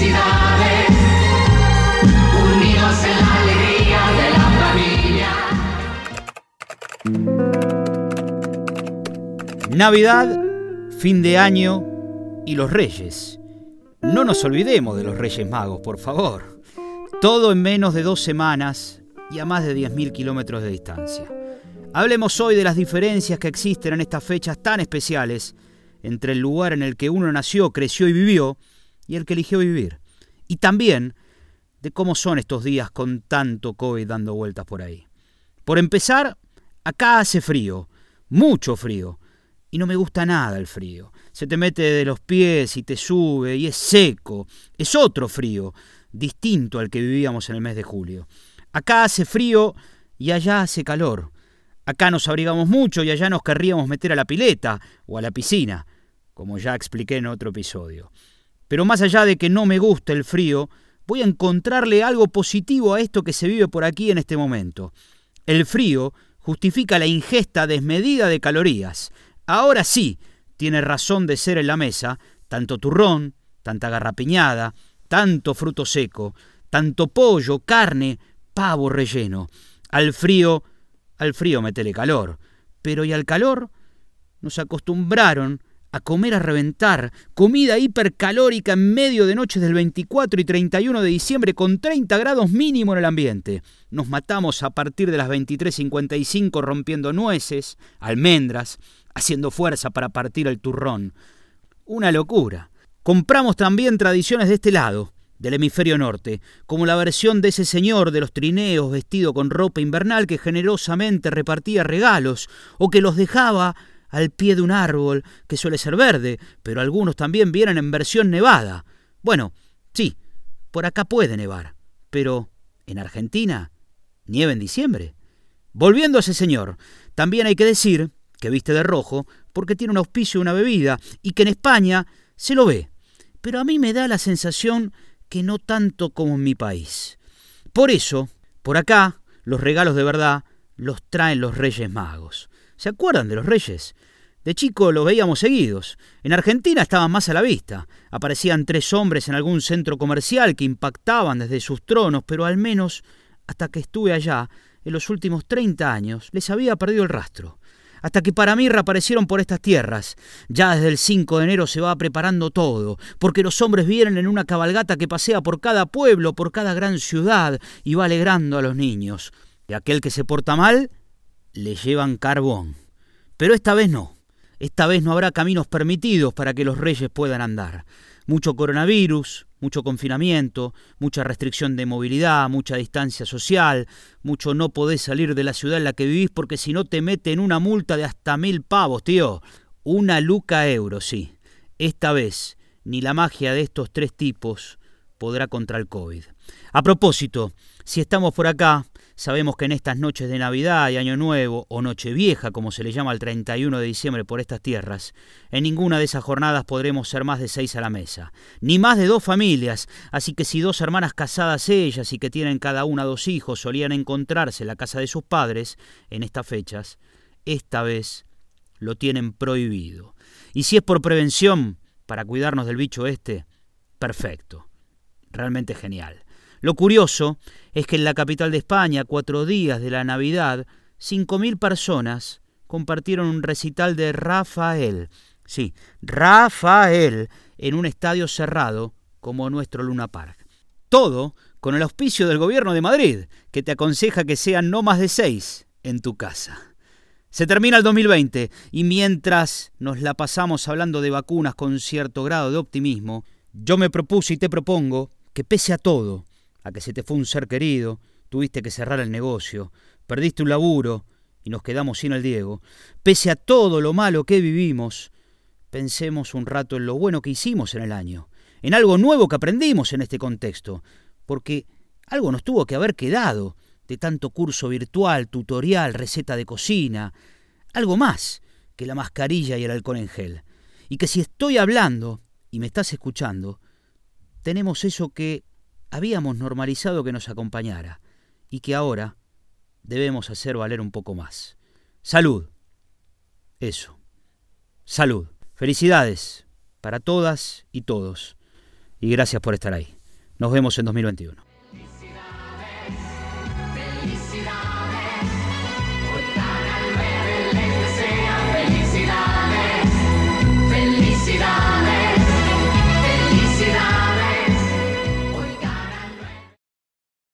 felicidades, unidos en la alegría de la familia. Navidad, fin de año y los reyes. No nos olvidemos de los Reyes Magos, por favor. Todo en menos de dos semanas y a más de 10.000 kilómetros de distancia. Hablemos hoy de las diferencias que existen en estas fechas tan especiales entre el lugar en el que uno nació, creció y vivió y el que eligió vivir. Y también de cómo son estos días con tanto COVID dando vueltas por ahí. Por empezar, acá hace frío, mucho frío, y no me gusta nada el frío. Se te mete de los pies y te sube y es seco, es otro frío, distinto al que vivíamos en el mes de julio. Acá hace frío y allá hace calor. Acá nos abrigamos mucho y allá nos querríamos meter a la pileta o a la piscina, como ya expliqué en otro episodio. Pero más allá de que no me guste el frío, voy a encontrarle algo positivo a esto que se vive por aquí en este momento. El frío justifica la ingesta desmedida de calorías. Ahora sí, tiene razón de ser en la mesa tanto turrón, tanta garrapiñada, tanto fruto seco, tanto pollo, carne, pavo relleno. Al frío, al frío metele calor. Pero ¿y al calor? Nos acostumbraron a comer a reventar, comida hipercalórica en medio de noches del 24 y 31 de diciembre con 30 grados mínimo en el ambiente. Nos matamos a partir de las 23.55 rompiendo nueces, almendras, haciendo fuerza para partir el turrón. Una locura. Compramos también tradiciones de este lado, del hemisferio norte, como la versión de ese señor de los trineos vestido con ropa invernal que generosamente repartía regalos o que los dejaba al pie de un árbol que suele ser verde, pero algunos también vienen en versión nevada. Bueno, sí, por acá puede nevar, pero en Argentina, nieve en diciembre. Volviendo a ese señor, también hay que decir que viste de rojo porque tiene un auspicio y una bebida, y que en España se lo ve. Pero a mí me da la sensación que no tanto como en mi país. Por eso, por acá, los regalos de verdad los traen los Reyes Magos. ¿Se acuerdan de los Reyes? De chico los veíamos seguidos. En Argentina estaban más a la vista. Aparecían tres hombres en algún centro comercial que impactaban desde sus tronos, pero al menos hasta que estuve allá, en los últimos 30 años, les había perdido el rastro hasta que para mí reaparecieron por estas tierras. Ya desde el 5 de enero se va preparando todo, porque los hombres vienen en una cabalgata que pasea por cada pueblo, por cada gran ciudad, y va alegrando a los niños. Y aquel que se porta mal, le llevan carbón. Pero esta vez no. Esta vez no habrá caminos permitidos para que los reyes puedan andar. Mucho coronavirus, mucho confinamiento, mucha restricción de movilidad, mucha distancia social, mucho no podés salir de la ciudad en la que vivís porque si no te meten una multa de hasta mil pavos, tío. Una luca euro, sí. Esta vez, ni la magia de estos tres tipos podrá contra el COVID. A propósito, si estamos por acá, Sabemos que en estas noches de Navidad y Año Nuevo, o Nochevieja, como se le llama el 31 de diciembre por estas tierras, en ninguna de esas jornadas podremos ser más de seis a la mesa, ni más de dos familias, así que si dos hermanas casadas ellas y que tienen cada una dos hijos solían encontrarse en la casa de sus padres en estas fechas, esta vez lo tienen prohibido. Y si es por prevención, para cuidarnos del bicho este, perfecto, realmente genial. Lo curioso es que en la capital de España, cuatro días de la Navidad, cinco mil personas compartieron un recital de Rafael. Sí, Rafael, en un estadio cerrado como nuestro Luna Park. Todo con el auspicio del gobierno de Madrid, que te aconseja que sean no más de seis en tu casa. Se termina el 2020 y mientras nos la pasamos hablando de vacunas con cierto grado de optimismo, yo me propuse y te propongo que pese a todo, a que se te fue un ser querido, tuviste que cerrar el negocio, perdiste un laburo y nos quedamos sin el Diego, pese a todo lo malo que vivimos, pensemos un rato en lo bueno que hicimos en el año, en algo nuevo que aprendimos en este contexto, porque algo nos tuvo que haber quedado de tanto curso virtual, tutorial, receta de cocina, algo más que la mascarilla y el alcohol en gel. Y que si estoy hablando y me estás escuchando, tenemos eso que habíamos normalizado que nos acompañara y que ahora debemos hacer valer un poco más. Salud. Eso. Salud. Felicidades para todas y todos. y gracias por estar ahí. Nos vemos en 2021.